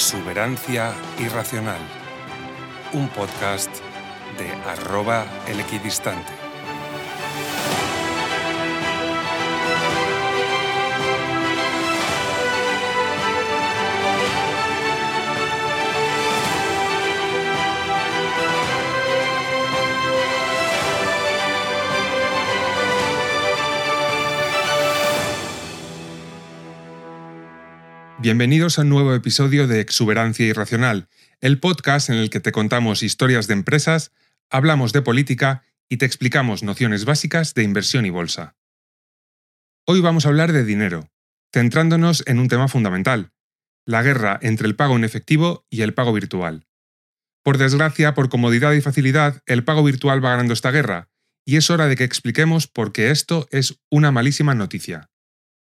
Exuberancia Irracional, un podcast de arroba el equidistante. Bienvenidos a un nuevo episodio de Exuberancia Irracional, el podcast en el que te contamos historias de empresas, hablamos de política y te explicamos nociones básicas de inversión y bolsa. Hoy vamos a hablar de dinero, centrándonos en un tema fundamental, la guerra entre el pago en efectivo y el pago virtual. Por desgracia, por comodidad y facilidad, el pago virtual va ganando esta guerra, y es hora de que expliquemos por qué esto es una malísima noticia.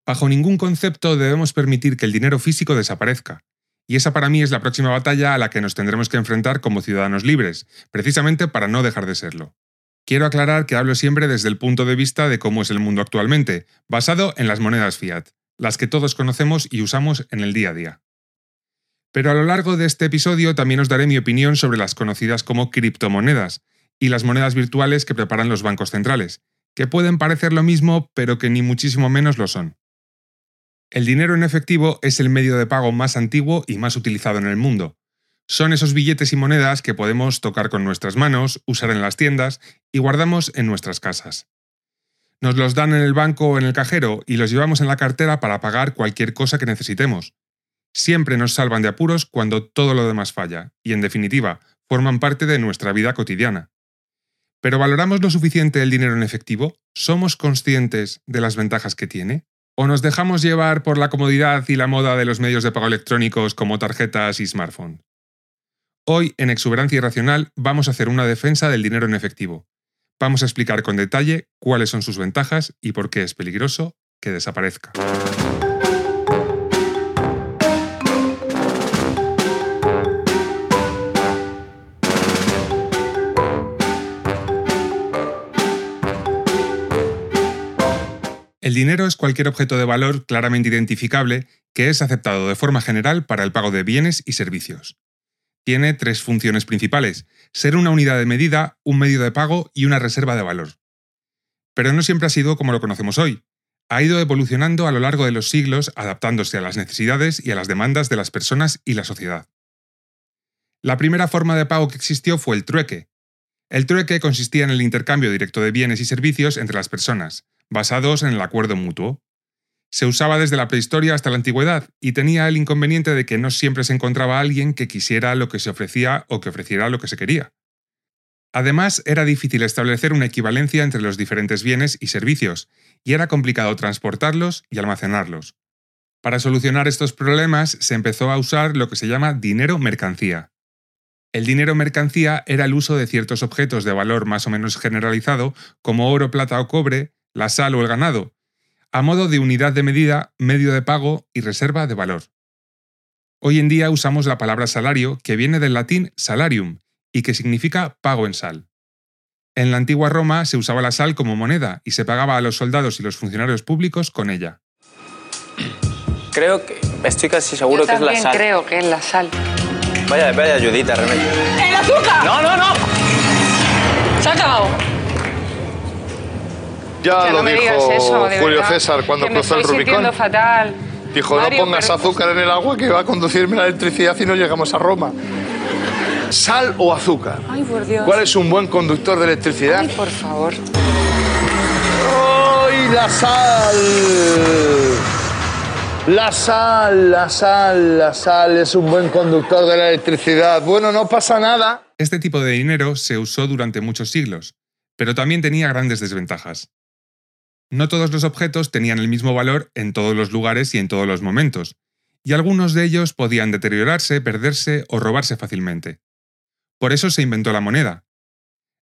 Bajo ningún concepto debemos permitir que el dinero físico desaparezca. Y esa para mí es la próxima batalla a la que nos tendremos que enfrentar como ciudadanos libres, precisamente para no dejar de serlo. Quiero aclarar que hablo siempre desde el punto de vista de cómo es el mundo actualmente, basado en las monedas fiat, las que todos conocemos y usamos en el día a día. Pero a lo largo de este episodio también os daré mi opinión sobre las conocidas como criptomonedas y las monedas virtuales que preparan los bancos centrales, que pueden parecer lo mismo pero que ni muchísimo menos lo son. El dinero en efectivo es el medio de pago más antiguo y más utilizado en el mundo. Son esos billetes y monedas que podemos tocar con nuestras manos, usar en las tiendas y guardamos en nuestras casas. Nos los dan en el banco o en el cajero y los llevamos en la cartera para pagar cualquier cosa que necesitemos. Siempre nos salvan de apuros cuando todo lo demás falla, y en definitiva, forman parte de nuestra vida cotidiana. ¿Pero valoramos lo suficiente el dinero en efectivo? ¿Somos conscientes de las ventajas que tiene? ¿O nos dejamos llevar por la comodidad y la moda de los medios de pago electrónicos como tarjetas y smartphone? Hoy, en Exuberancia Irracional, vamos a hacer una defensa del dinero en efectivo. Vamos a explicar con detalle cuáles son sus ventajas y por qué es peligroso que desaparezca. El dinero es cualquier objeto de valor claramente identificable que es aceptado de forma general para el pago de bienes y servicios. Tiene tres funciones principales, ser una unidad de medida, un medio de pago y una reserva de valor. Pero no siempre ha sido como lo conocemos hoy. Ha ido evolucionando a lo largo de los siglos adaptándose a las necesidades y a las demandas de las personas y la sociedad. La primera forma de pago que existió fue el trueque. El trueque consistía en el intercambio directo de bienes y servicios entre las personas, basados en el acuerdo mutuo. Se usaba desde la prehistoria hasta la antigüedad y tenía el inconveniente de que no siempre se encontraba alguien que quisiera lo que se ofrecía o que ofreciera lo que se quería. Además, era difícil establecer una equivalencia entre los diferentes bienes y servicios, y era complicado transportarlos y almacenarlos. Para solucionar estos problemas se empezó a usar lo que se llama dinero mercancía. El dinero mercancía era el uso de ciertos objetos de valor más o menos generalizado, como oro, plata o cobre, la sal o el ganado, a modo de unidad de medida, medio de pago y reserva de valor. Hoy en día usamos la palabra salario, que viene del latín salarium y que significa pago en sal. En la antigua Roma se usaba la sal como moneda y se pagaba a los soldados y los funcionarios públicos con ella. Creo que. Estoy casi seguro Yo que es la también sal. creo que es la sal. Vaya, vaya ayudita, remedio. ¡El azúcar! No, no, no. Se ha acabado. Ya lo no dijo eso, Julio verdad, César cuando cruzó el Rubicón. fatal. Dijo, Mario, no pongas pero- azúcar en el agua que va a conducirme la electricidad y no llegamos a Roma. ¿Sal o azúcar? Ay, por Dios. ¿Cuál es un buen conductor de electricidad? Ay, por favor. ¡Ay, la sal! La sal, la sal, la sal es un buen conductor de la electricidad. Bueno, no pasa nada. Este tipo de dinero se usó durante muchos siglos, pero también tenía grandes desventajas. No todos los objetos tenían el mismo valor en todos los lugares y en todos los momentos, y algunos de ellos podían deteriorarse, perderse o robarse fácilmente. Por eso se inventó la moneda.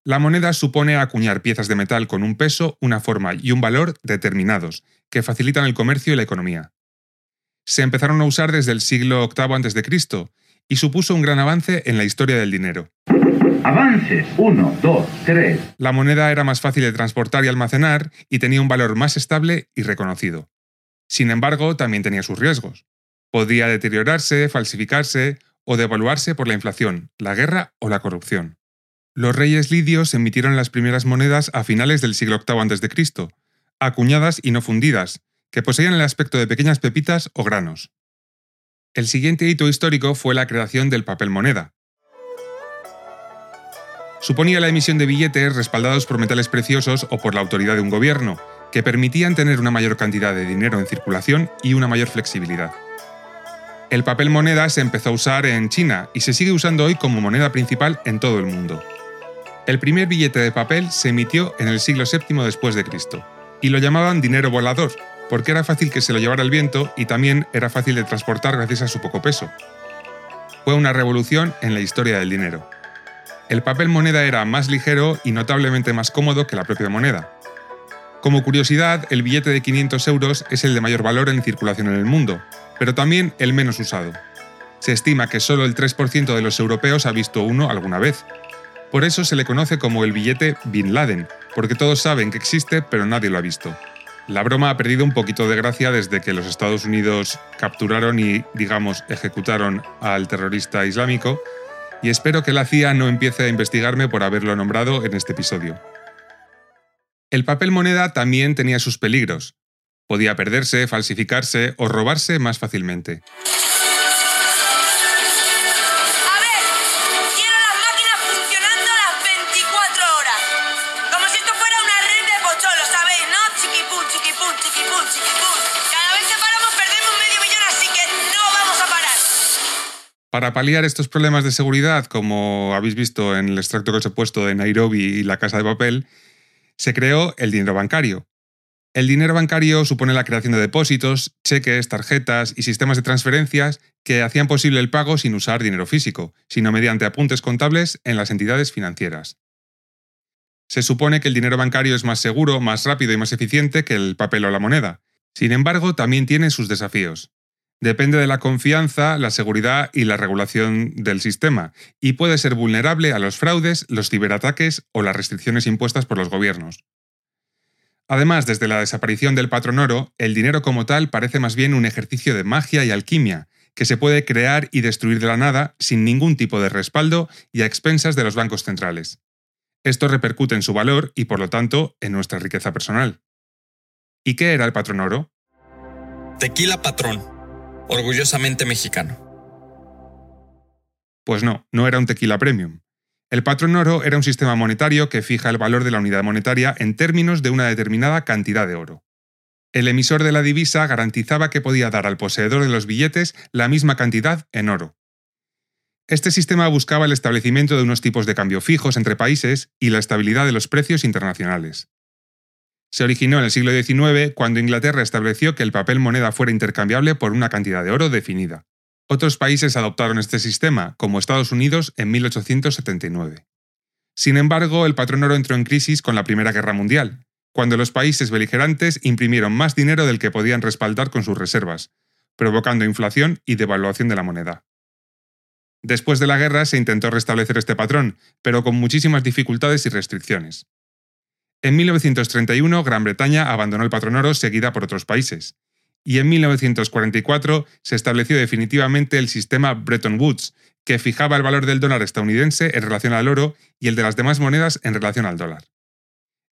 La moneda supone acuñar piezas de metal con un peso, una forma y un valor determinados, que facilitan el comercio y la economía. Se empezaron a usar desde el siglo VIII a.C. y supuso un gran avance en la historia del dinero. Avances. 1, 2, 3. La moneda era más fácil de transportar y almacenar y tenía un valor más estable y reconocido. Sin embargo, también tenía sus riesgos. Podía deteriorarse, falsificarse o devaluarse por la inflación, la guerra o la corrupción. Los reyes lidios emitieron las primeras monedas a finales del siglo VIII a.C., acuñadas y no fundidas, que poseían el aspecto de pequeñas pepitas o granos. El siguiente hito histórico fue la creación del papel moneda. Suponía la emisión de billetes respaldados por metales preciosos o por la autoridad de un gobierno, que permitían tener una mayor cantidad de dinero en circulación y una mayor flexibilidad. El papel moneda se empezó a usar en China y se sigue usando hoy como moneda principal en todo el mundo. El primer billete de papel se emitió en el siglo VII después de Cristo y lo llamaban dinero volador, porque era fácil que se lo llevara el viento y también era fácil de transportar gracias a su poco peso. Fue una revolución en la historia del dinero. El papel moneda era más ligero y notablemente más cómodo que la propia moneda. Como curiosidad, el billete de 500 euros es el de mayor valor en circulación en el mundo, pero también el menos usado. Se estima que solo el 3% de los europeos ha visto uno alguna vez. Por eso se le conoce como el billete Bin Laden, porque todos saben que existe pero nadie lo ha visto. La broma ha perdido un poquito de gracia desde que los Estados Unidos capturaron y, digamos, ejecutaron al terrorista islámico, y espero que la CIA no empiece a investigarme por haberlo nombrado en este episodio. El papel moneda también tenía sus peligros. Podía perderse, falsificarse o robarse más fácilmente. Para paliar estos problemas de seguridad, como habéis visto en el extracto que os he puesto de Nairobi y la Casa de Papel, se creó el dinero bancario. El dinero bancario supone la creación de depósitos, cheques, tarjetas y sistemas de transferencias que hacían posible el pago sin usar dinero físico, sino mediante apuntes contables en las entidades financieras. Se supone que el dinero bancario es más seguro, más rápido y más eficiente que el papel o la moneda. Sin embargo, también tiene sus desafíos. Depende de la confianza, la seguridad y la regulación del sistema, y puede ser vulnerable a los fraudes, los ciberataques o las restricciones impuestas por los gobiernos. Además, desde la desaparición del patrón oro, el dinero como tal parece más bien un ejercicio de magia y alquimia, que se puede crear y destruir de la nada sin ningún tipo de respaldo y a expensas de los bancos centrales. Esto repercute en su valor y, por lo tanto, en nuestra riqueza personal. ¿Y qué era el patrón oro? Tequila Patrón, orgullosamente mexicano. Pues no, no era un tequila premium. El patrón oro era un sistema monetario que fija el valor de la unidad monetaria en términos de una determinada cantidad de oro. El emisor de la divisa garantizaba que podía dar al poseedor de los billetes la misma cantidad en oro. Este sistema buscaba el establecimiento de unos tipos de cambio fijos entre países y la estabilidad de los precios internacionales. Se originó en el siglo XIX cuando Inglaterra estableció que el papel moneda fuera intercambiable por una cantidad de oro definida. Otros países adoptaron este sistema, como Estados Unidos en 1879. Sin embargo, el patrón oro entró en crisis con la Primera Guerra Mundial, cuando los países beligerantes imprimieron más dinero del que podían respaldar con sus reservas, provocando inflación y devaluación de la moneda. Después de la guerra se intentó restablecer este patrón, pero con muchísimas dificultades y restricciones. En 1931 Gran Bretaña abandonó el patrón oro seguida por otros países, y en 1944 se estableció definitivamente el sistema Bretton Woods, que fijaba el valor del dólar estadounidense en relación al oro y el de las demás monedas en relación al dólar.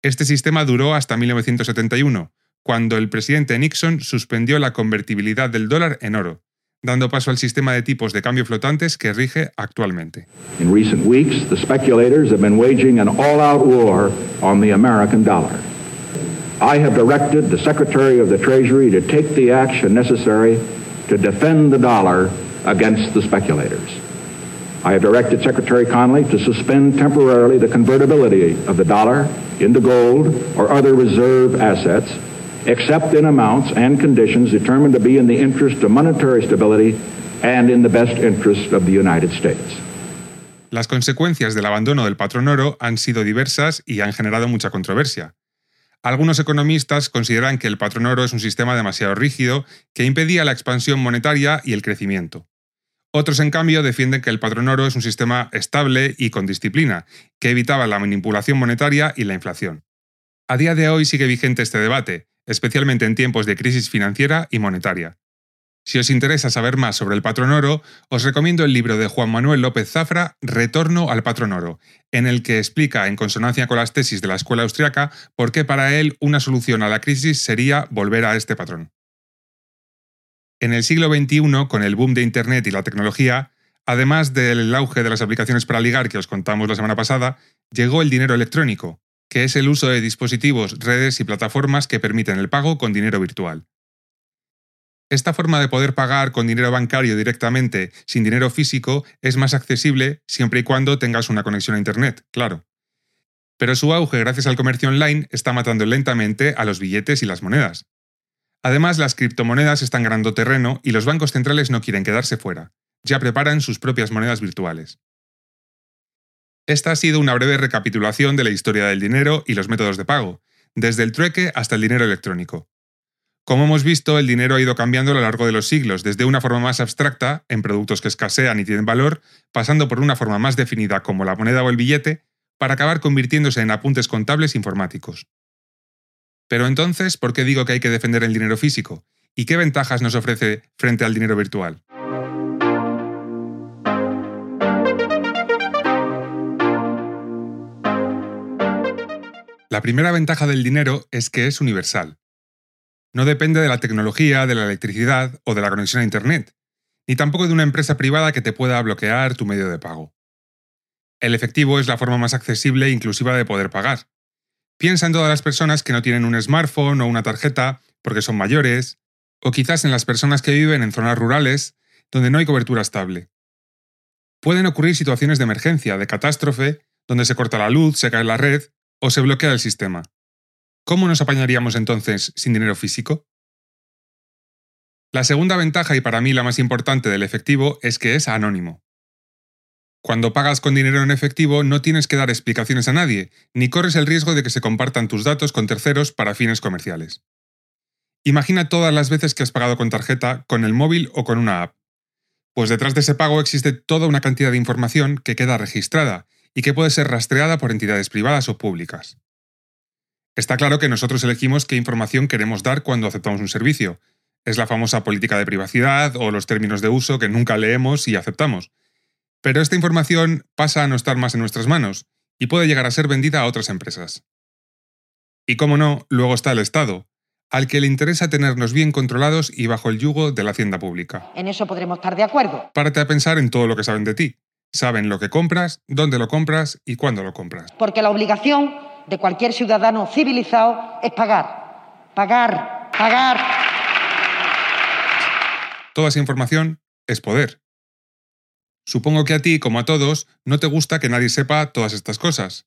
Este sistema duró hasta 1971, cuando el presidente Nixon suspendió la convertibilidad del dólar en oro, dando paso al sistema de tipos de cambio flotantes que rige actualmente. In recent weeks, the speculators have been waging an all-out war on the American dollar. I have directed the Secretary of the Treasury to take the action necessary to defend the dollar against the speculators. I have directed Secretary Connolly to suspend temporarily the convertibility of the dollar into gold or other reserve assets, except in amounts and conditions determined to be in the interest of monetary stability and in the best interest of the United States. Las consecuencias del abandono del patrón oro han sido diversas y han generado mucha controversia. Algunos economistas consideran que el patrón oro es un sistema demasiado rígido que impedía la expansión monetaria y el crecimiento. Otros, en cambio, defienden que el patrón oro es un sistema estable y con disciplina, que evitaba la manipulación monetaria y la inflación. A día de hoy sigue vigente este debate, especialmente en tiempos de crisis financiera y monetaria. Si os interesa saber más sobre el patrón oro, os recomiendo el libro de Juan Manuel López Zafra, Retorno al patrón oro, en el que explica, en consonancia con las tesis de la escuela austriaca, por qué para él una solución a la crisis sería volver a este patrón. En el siglo XXI, con el boom de Internet y la tecnología, además del auge de las aplicaciones para ligar que os contamos la semana pasada, llegó el dinero electrónico, que es el uso de dispositivos, redes y plataformas que permiten el pago con dinero virtual. Esta forma de poder pagar con dinero bancario directamente, sin dinero físico, es más accesible siempre y cuando tengas una conexión a Internet, claro. Pero su auge gracias al comercio online está matando lentamente a los billetes y las monedas. Además, las criptomonedas están ganando terreno y los bancos centrales no quieren quedarse fuera. Ya preparan sus propias monedas virtuales. Esta ha sido una breve recapitulación de la historia del dinero y los métodos de pago, desde el trueque hasta el dinero electrónico. Como hemos visto, el dinero ha ido cambiando a lo largo de los siglos, desde una forma más abstracta, en productos que escasean y tienen valor, pasando por una forma más definida como la moneda o el billete, para acabar convirtiéndose en apuntes contables informáticos. Pero entonces, ¿por qué digo que hay que defender el dinero físico? ¿Y qué ventajas nos ofrece frente al dinero virtual? La primera ventaja del dinero es que es universal. No depende de la tecnología, de la electricidad o de la conexión a Internet, ni tampoco de una empresa privada que te pueda bloquear tu medio de pago. El efectivo es la forma más accesible e inclusiva de poder pagar. Piensa en todas las personas que no tienen un smartphone o una tarjeta porque son mayores, o quizás en las personas que viven en zonas rurales donde no hay cobertura estable. Pueden ocurrir situaciones de emergencia, de catástrofe, donde se corta la luz, se cae la red o se bloquea el sistema. ¿Cómo nos apañaríamos entonces sin dinero físico? La segunda ventaja y para mí la más importante del efectivo es que es anónimo. Cuando pagas con dinero en efectivo no tienes que dar explicaciones a nadie, ni corres el riesgo de que se compartan tus datos con terceros para fines comerciales. Imagina todas las veces que has pagado con tarjeta, con el móvil o con una app. Pues detrás de ese pago existe toda una cantidad de información que queda registrada y que puede ser rastreada por entidades privadas o públicas. Está claro que nosotros elegimos qué información queremos dar cuando aceptamos un servicio. Es la famosa política de privacidad o los términos de uso que nunca leemos y aceptamos, pero esta información pasa a no estar más en nuestras manos y puede llegar a ser vendida a otras empresas. Y cómo no, luego está el Estado, al que le interesa tenernos bien controlados y bajo el yugo de la hacienda pública. En eso podremos estar de acuerdo. Párate a pensar en todo lo que saben de ti. Saben lo que compras, dónde lo compras y cuándo lo compras. Porque la obligación de cualquier ciudadano civilizado es pagar. Pagar, pagar. Toda esa información es poder. Supongo que a ti, como a todos, no te gusta que nadie sepa todas estas cosas.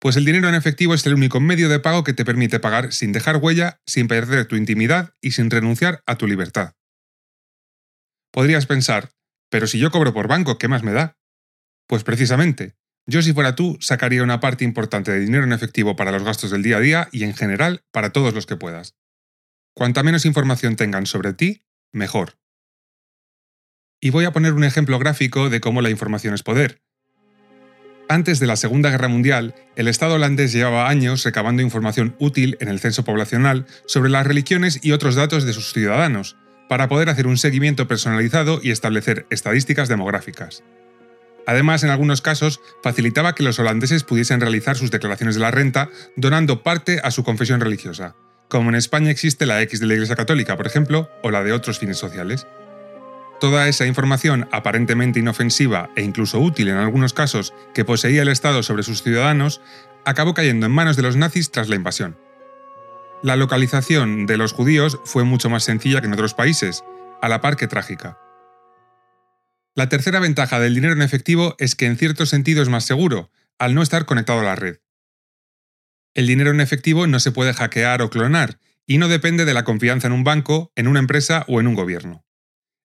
Pues el dinero en efectivo es el único medio de pago que te permite pagar sin dejar huella, sin perder tu intimidad y sin renunciar a tu libertad. Podrías pensar, pero si yo cobro por banco, ¿qué más me da? Pues precisamente, yo si fuera tú sacaría una parte importante de dinero en efectivo para los gastos del día a día y en general para todos los que puedas. Cuanta menos información tengan sobre ti, mejor. Y voy a poner un ejemplo gráfico de cómo la información es poder. Antes de la Segunda Guerra Mundial, el Estado holandés llevaba años recabando información útil en el censo poblacional sobre las religiones y otros datos de sus ciudadanos, para poder hacer un seguimiento personalizado y establecer estadísticas demográficas. Además, en algunos casos, facilitaba que los holandeses pudiesen realizar sus declaraciones de la renta donando parte a su confesión religiosa, como en España existe la X de la Iglesia Católica, por ejemplo, o la de otros fines sociales. Toda esa información aparentemente inofensiva e incluso útil en algunos casos que poseía el Estado sobre sus ciudadanos acabó cayendo en manos de los nazis tras la invasión. La localización de los judíos fue mucho más sencilla que en otros países, a la par que trágica. La tercera ventaja del dinero en efectivo es que en cierto sentido es más seguro, al no estar conectado a la red. El dinero en efectivo no se puede hackear o clonar, y no depende de la confianza en un banco, en una empresa o en un gobierno.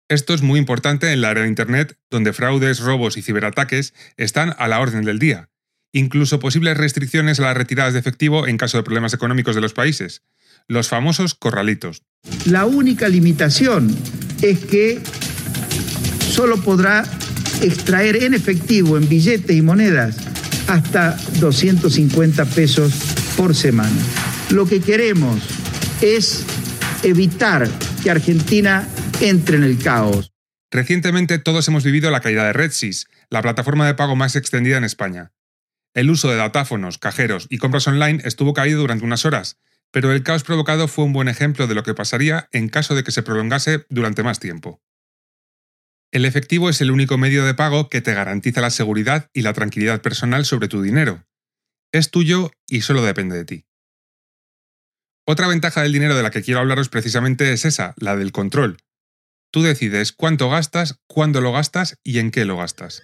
Esto es muy importante en la era de Internet, donde fraudes, robos y ciberataques están a la orden del día. Incluso posibles restricciones a las retiradas de efectivo en caso de problemas económicos de los países. Los famosos corralitos. La única limitación es que solo podrá extraer en efectivo, en billetes y monedas, hasta 250 pesos por semana. Lo que queremos es evitar que Argentina entre en el caos. Recientemente todos hemos vivido la caída de RedSys, la plataforma de pago más extendida en España. El uso de datáfonos, cajeros y compras online estuvo caído durante unas horas, pero el caos provocado fue un buen ejemplo de lo que pasaría en caso de que se prolongase durante más tiempo. El efectivo es el único medio de pago que te garantiza la seguridad y la tranquilidad personal sobre tu dinero. Es tuyo y solo depende de ti. Otra ventaja del dinero de la que quiero hablaros precisamente es esa, la del control. Tú decides cuánto gastas, cuándo lo gastas y en qué lo gastas.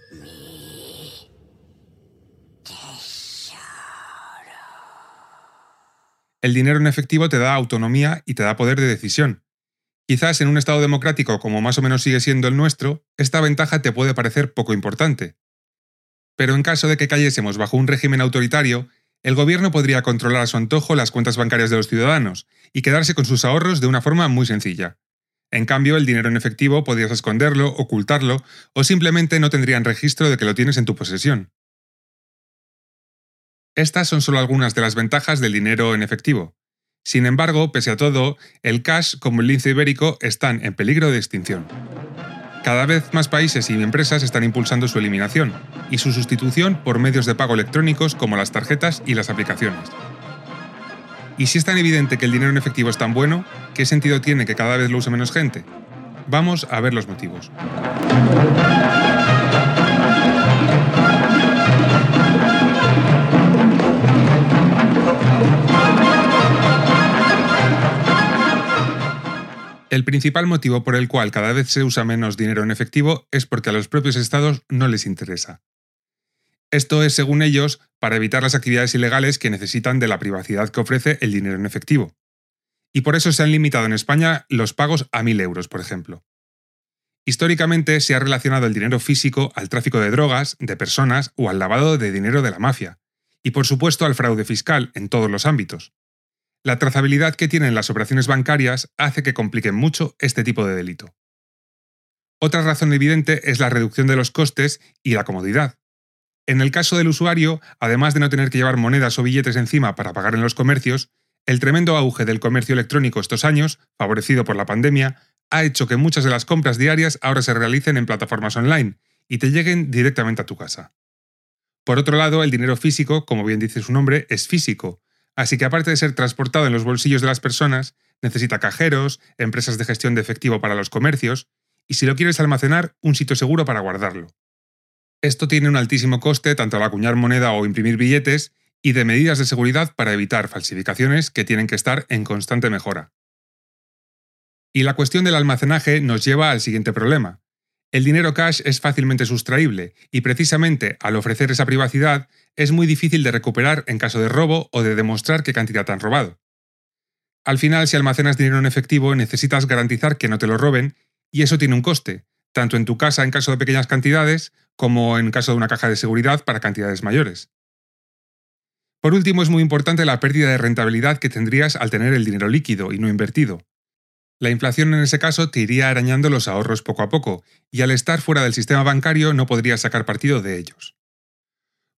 El dinero en efectivo te da autonomía y te da poder de decisión. Quizás en un Estado democrático como más o menos sigue siendo el nuestro, esta ventaja te puede parecer poco importante. Pero en caso de que cayésemos bajo un régimen autoritario, el gobierno podría controlar a su antojo las cuentas bancarias de los ciudadanos y quedarse con sus ahorros de una forma muy sencilla. En cambio, el dinero en efectivo podrías esconderlo, ocultarlo o simplemente no tendrían registro de que lo tienes en tu posesión. Estas son solo algunas de las ventajas del dinero en efectivo. Sin embargo, pese a todo, el cash como el lince ibérico están en peligro de extinción. Cada vez más países y empresas están impulsando su eliminación y su sustitución por medios de pago electrónicos como las tarjetas y las aplicaciones. Y si es tan evidente que el dinero en efectivo es tan bueno, ¿qué sentido tiene que cada vez lo use menos gente? Vamos a ver los motivos. El principal motivo por el cual cada vez se usa menos dinero en efectivo es porque a los propios estados no les interesa. Esto es, según ellos, para evitar las actividades ilegales que necesitan de la privacidad que ofrece el dinero en efectivo. Y por eso se han limitado en España los pagos a 1.000 euros, por ejemplo. Históricamente se ha relacionado el dinero físico al tráfico de drogas, de personas o al lavado de dinero de la mafia, y por supuesto al fraude fiscal en todos los ámbitos. La trazabilidad que tienen las operaciones bancarias hace que compliquen mucho este tipo de delito. Otra razón evidente es la reducción de los costes y la comodidad. En el caso del usuario, además de no tener que llevar monedas o billetes encima para pagar en los comercios, el tremendo auge del comercio electrónico estos años, favorecido por la pandemia, ha hecho que muchas de las compras diarias ahora se realicen en plataformas online y te lleguen directamente a tu casa. Por otro lado, el dinero físico, como bien dice su nombre, es físico, Así que aparte de ser transportado en los bolsillos de las personas, necesita cajeros, empresas de gestión de efectivo para los comercios y si lo quieres almacenar, un sitio seguro para guardarlo. Esto tiene un altísimo coste tanto al acuñar moneda o imprimir billetes y de medidas de seguridad para evitar falsificaciones que tienen que estar en constante mejora. Y la cuestión del almacenaje nos lleva al siguiente problema. El dinero cash es fácilmente sustraíble y precisamente al ofrecer esa privacidad es muy difícil de recuperar en caso de robo o de demostrar qué cantidad han robado. Al final, si almacenas dinero en efectivo, necesitas garantizar que no te lo roben y eso tiene un coste, tanto en tu casa en caso de pequeñas cantidades como en caso de una caja de seguridad para cantidades mayores. Por último, es muy importante la pérdida de rentabilidad que tendrías al tener el dinero líquido y no invertido. La inflación en ese caso te iría arañando los ahorros poco a poco, y al estar fuera del sistema bancario no podrías sacar partido de ellos.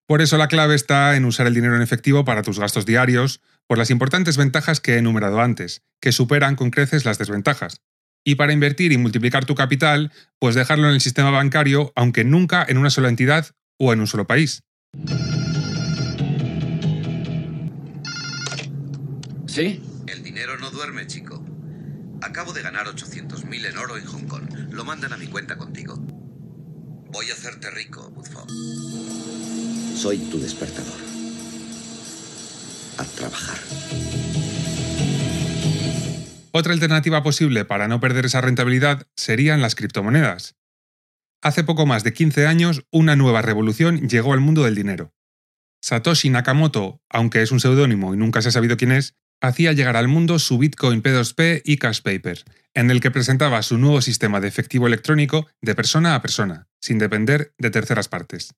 Por eso la clave está en usar el dinero en efectivo para tus gastos diarios, por las importantes ventajas que he enumerado antes, que superan con creces las desventajas. Y para invertir y multiplicar tu capital, pues dejarlo en el sistema bancario, aunque nunca en una sola entidad o en un solo país. ¿Sí? El dinero no duerme, chico. Acabo de ganar 800.000 en oro en Hong Kong. Lo mandan a mi cuenta contigo. Voy a hacerte rico, Woodford. Soy tu despertador. A trabajar. Otra alternativa posible para no perder esa rentabilidad serían las criptomonedas. Hace poco más de 15 años, una nueva revolución llegó al mundo del dinero. Satoshi Nakamoto, aunque es un seudónimo y nunca se ha sabido quién es, hacía llegar al mundo su Bitcoin P2P y Cash Paper, en el que presentaba su nuevo sistema de efectivo electrónico de persona a persona, sin depender de terceras partes.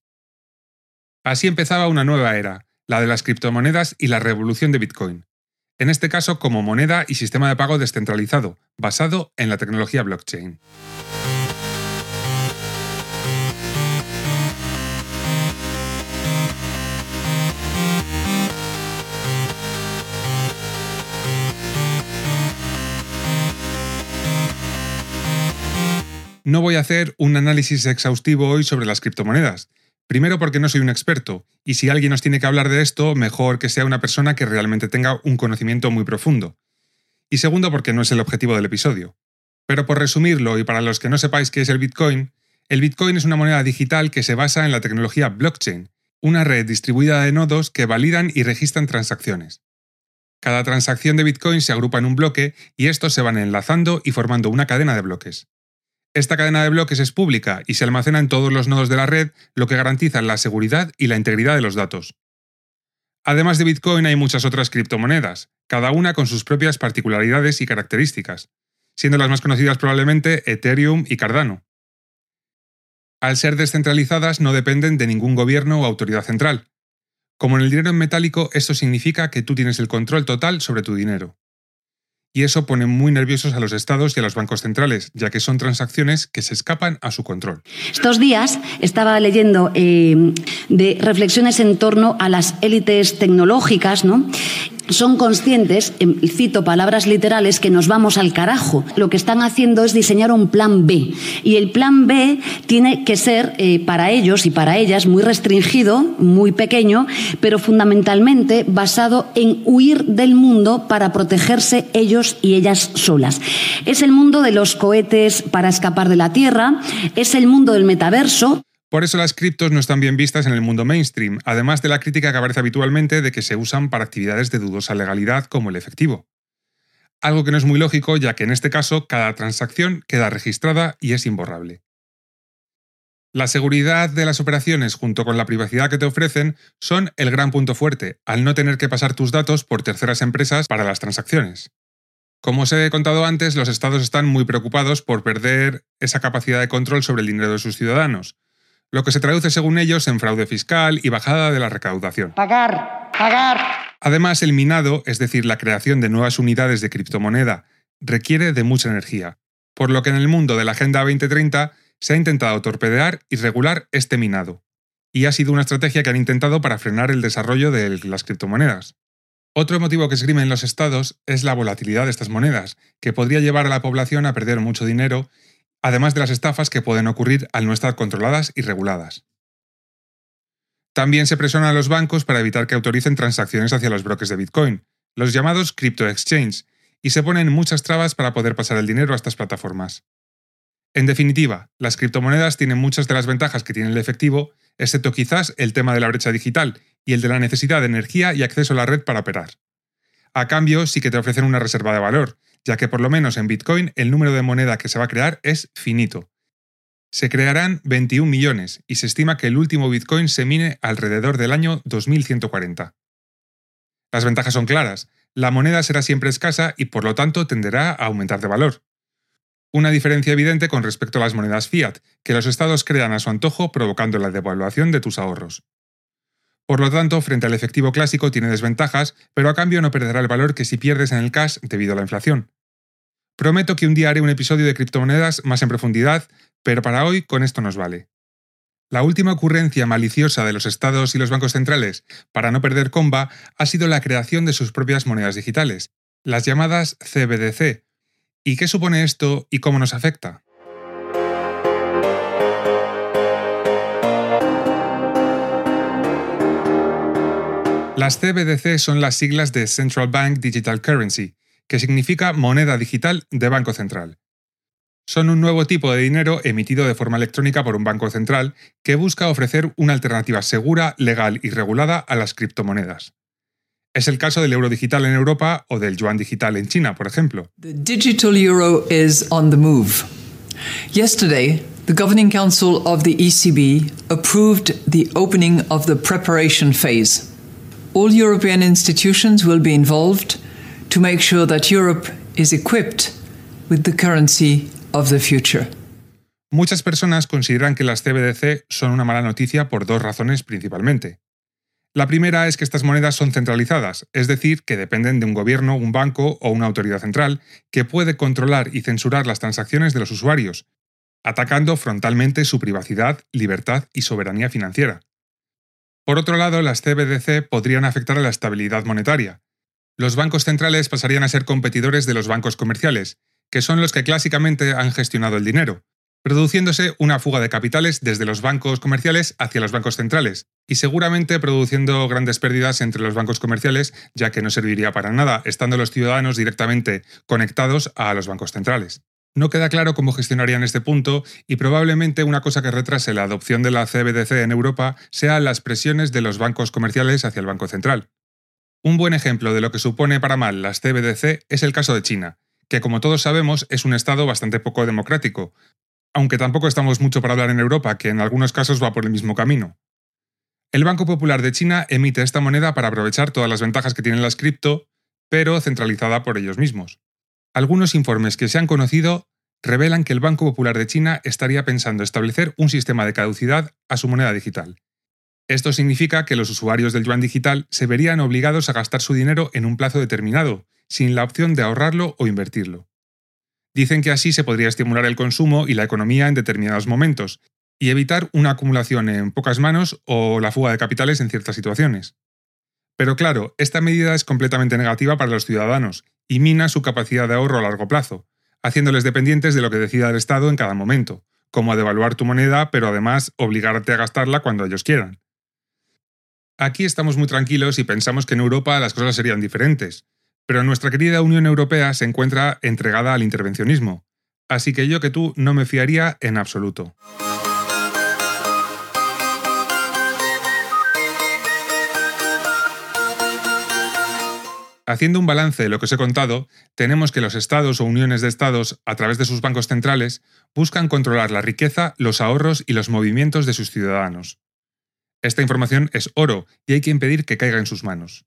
Así empezaba una nueva era, la de las criptomonedas y la revolución de Bitcoin, en este caso como moneda y sistema de pago descentralizado, basado en la tecnología blockchain. No voy a hacer un análisis exhaustivo hoy sobre las criptomonedas. Primero porque no soy un experto, y si alguien nos tiene que hablar de esto, mejor que sea una persona que realmente tenga un conocimiento muy profundo. Y segundo porque no es el objetivo del episodio. Pero por resumirlo, y para los que no sepáis qué es el Bitcoin, el Bitcoin es una moneda digital que se basa en la tecnología blockchain, una red distribuida de nodos que validan y registran transacciones. Cada transacción de Bitcoin se agrupa en un bloque y estos se van enlazando y formando una cadena de bloques. Esta cadena de bloques es pública y se almacena en todos los nodos de la red, lo que garantiza la seguridad y la integridad de los datos. Además de Bitcoin hay muchas otras criptomonedas, cada una con sus propias particularidades y características, siendo las más conocidas probablemente Ethereum y Cardano. Al ser descentralizadas no dependen de ningún gobierno o autoridad central. Como en el dinero en metálico, esto significa que tú tienes el control total sobre tu dinero y eso pone muy nerviosos a los estados y a los bancos centrales, ya que son transacciones que se escapan a su control. Estos días estaba leyendo eh, de reflexiones en torno a las élites tecnológicas, ¿no? Son conscientes, em, cito palabras literales, que nos vamos al carajo. Lo que están haciendo es diseñar un plan B. Y el plan B tiene que ser eh, para ellos y para ellas muy restringido, muy pequeño, pero fundamentalmente basado en huir del mundo para protegerse ellos y ellas solas. Es el mundo de los cohetes para escapar de la Tierra, es el mundo del metaverso. Por eso las criptos no están bien vistas en el mundo mainstream, además de la crítica que aparece habitualmente de que se usan para actividades de dudosa legalidad como el efectivo. Algo que no es muy lógico, ya que en este caso cada transacción queda registrada y es imborrable. La seguridad de las operaciones junto con la privacidad que te ofrecen son el gran punto fuerte, al no tener que pasar tus datos por terceras empresas para las transacciones. Como os he contado antes, los estados están muy preocupados por perder esa capacidad de control sobre el dinero de sus ciudadanos, lo que se traduce según ellos en fraude fiscal y bajada de la recaudación. Pagar, pagar. Además, el minado, es decir, la creación de nuevas unidades de criptomoneda, requiere de mucha energía, por lo que en el mundo de la Agenda 2030 se ha intentado torpedear y regular este minado, y ha sido una estrategia que han intentado para frenar el desarrollo de las criptomonedas. Otro motivo que esgrimen los estados es la volatilidad de estas monedas, que podría llevar a la población a perder mucho dinero además de las estafas que pueden ocurrir al no estar controladas y reguladas. También se presiona a los bancos para evitar que autoricen transacciones hacia los bloques de Bitcoin, los llamados crypto exchange, y se ponen muchas trabas para poder pasar el dinero a estas plataformas. En definitiva, las criptomonedas tienen muchas de las ventajas que tiene el efectivo, excepto quizás el tema de la brecha digital y el de la necesidad de energía y acceso a la red para operar. A cambio, sí que te ofrecen una reserva de valor, ya que por lo menos en Bitcoin el número de moneda que se va a crear es finito. Se crearán 21 millones y se estima que el último Bitcoin se mine alrededor del año 2140. Las ventajas son claras. La moneda será siempre escasa y por lo tanto tenderá a aumentar de valor. Una diferencia evidente con respecto a las monedas fiat, que los estados crean a su antojo provocando la devaluación de tus ahorros. Por lo tanto, frente al efectivo clásico tiene desventajas, pero a cambio no perderá el valor que si pierdes en el cash debido a la inflación. Prometo que un día haré un episodio de criptomonedas más en profundidad, pero para hoy con esto nos vale. La última ocurrencia maliciosa de los estados y los bancos centrales para no perder comba ha sido la creación de sus propias monedas digitales, las llamadas CBDC. ¿Y qué supone esto y cómo nos afecta? Las CBDC son las siglas de Central Bank Digital Currency, que significa moneda digital de banco central. Son un nuevo tipo de dinero emitido de forma electrónica por un banco central que busca ofrecer una alternativa segura, legal y regulada a las criptomonedas. Es el caso del euro digital en Europa o del yuan digital en China, por ejemplo. The digital euro is on the move. Yesterday, the Governing Council of the ECB approved the opening of the preparation phase. All European institutions will be involved to make sure that Europe is equipped with the currency of the future. Muchas personas consideran que las CBDC son una mala noticia por dos razones principalmente. La primera es que estas monedas son centralizadas, es decir, que dependen de un gobierno, un banco o una autoridad central que puede controlar y censurar las transacciones de los usuarios, atacando frontalmente su privacidad, libertad y soberanía financiera. Por otro lado, las CBDC podrían afectar a la estabilidad monetaria. Los bancos centrales pasarían a ser competidores de los bancos comerciales, que son los que clásicamente han gestionado el dinero, produciéndose una fuga de capitales desde los bancos comerciales hacia los bancos centrales, y seguramente produciendo grandes pérdidas entre los bancos comerciales, ya que no serviría para nada, estando los ciudadanos directamente conectados a los bancos centrales. No queda claro cómo gestionarían este punto y probablemente una cosa que retrase la adopción de la CBDC en Europa sea las presiones de los bancos comerciales hacia el Banco Central. Un buen ejemplo de lo que supone para mal las CBDC es el caso de China, que como todos sabemos es un Estado bastante poco democrático, aunque tampoco estamos mucho para hablar en Europa, que en algunos casos va por el mismo camino. El Banco Popular de China emite esta moneda para aprovechar todas las ventajas que tienen las cripto, pero centralizada por ellos mismos. Algunos informes que se han conocido revelan que el Banco Popular de China estaría pensando establecer un sistema de caducidad a su moneda digital. Esto significa que los usuarios del yuan digital se verían obligados a gastar su dinero en un plazo determinado, sin la opción de ahorrarlo o invertirlo. Dicen que así se podría estimular el consumo y la economía en determinados momentos, y evitar una acumulación en pocas manos o la fuga de capitales en ciertas situaciones. Pero claro, esta medida es completamente negativa para los ciudadanos y mina su capacidad de ahorro a largo plazo, haciéndoles dependientes de lo que decida el Estado en cada momento, como a devaluar tu moneda, pero además obligarte a gastarla cuando ellos quieran. Aquí estamos muy tranquilos y pensamos que en Europa las cosas serían diferentes, pero nuestra querida Unión Europea se encuentra entregada al intervencionismo, así que yo que tú no me fiaría en absoluto. Haciendo un balance de lo que os he contado, tenemos que los estados o uniones de estados, a través de sus bancos centrales, buscan controlar la riqueza, los ahorros y los movimientos de sus ciudadanos. Esta información es oro y hay que impedir que caiga en sus manos.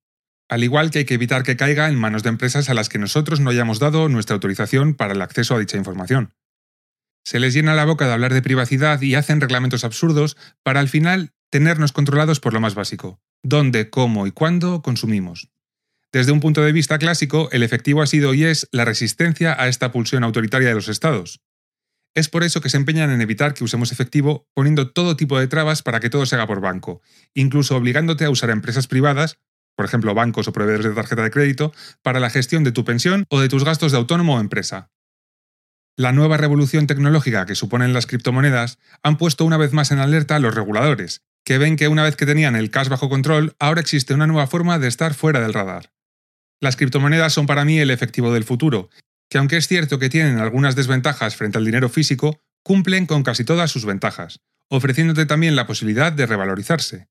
Al igual que hay que evitar que caiga en manos de empresas a las que nosotros no hayamos dado nuestra autorización para el acceso a dicha información. Se les llena la boca de hablar de privacidad y hacen reglamentos absurdos para al final tenernos controlados por lo más básico, dónde, cómo y cuándo consumimos. Desde un punto de vista clásico, el efectivo ha sido y es la resistencia a esta pulsión autoritaria de los estados. Es por eso que se empeñan en evitar que usemos efectivo poniendo todo tipo de trabas para que todo se haga por banco, incluso obligándote a usar empresas privadas, por ejemplo bancos o proveedores de tarjeta de crédito, para la gestión de tu pensión o de tus gastos de autónomo o empresa. La nueva revolución tecnológica que suponen las criptomonedas han puesto una vez más en alerta a los reguladores, que ven que una vez que tenían el cash bajo control, ahora existe una nueva forma de estar fuera del radar. Las criptomonedas son para mí el efectivo del futuro, que aunque es cierto que tienen algunas desventajas frente al dinero físico, cumplen con casi todas sus ventajas, ofreciéndote también la posibilidad de revalorizarse.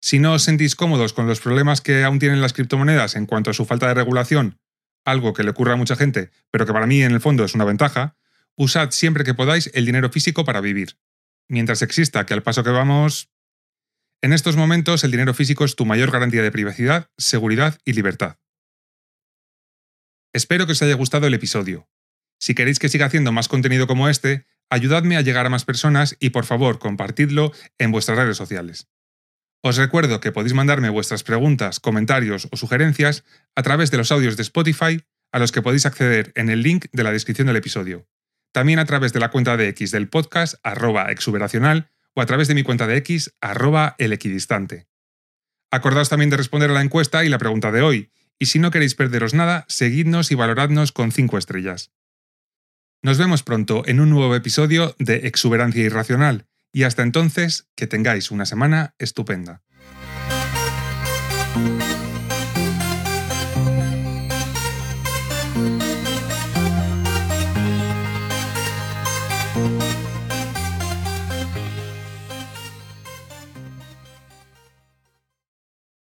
Si no os sentís cómodos con los problemas que aún tienen las criptomonedas en cuanto a su falta de regulación, algo que le ocurre a mucha gente, pero que para mí en el fondo es una ventaja, usad siempre que podáis el dinero físico para vivir. Mientras exista que al paso que vamos... En estos momentos el dinero físico es tu mayor garantía de privacidad, seguridad y libertad. Espero que os haya gustado el episodio. Si queréis que siga haciendo más contenido como este, ayudadme a llegar a más personas y por favor compartidlo en vuestras redes sociales. Os recuerdo que podéis mandarme vuestras preguntas, comentarios o sugerencias a través de los audios de Spotify a los que podéis acceder en el link de la descripción del episodio. También a través de la cuenta de X del podcast arroba exuberacional o a través de mi cuenta de X arroba el equidistante. Acordaos también de responder a la encuesta y la pregunta de hoy, y si no queréis perderos nada, seguidnos y valoradnos con 5 estrellas. Nos vemos pronto en un nuevo episodio de Exuberancia Irracional, y hasta entonces, que tengáis una semana estupenda.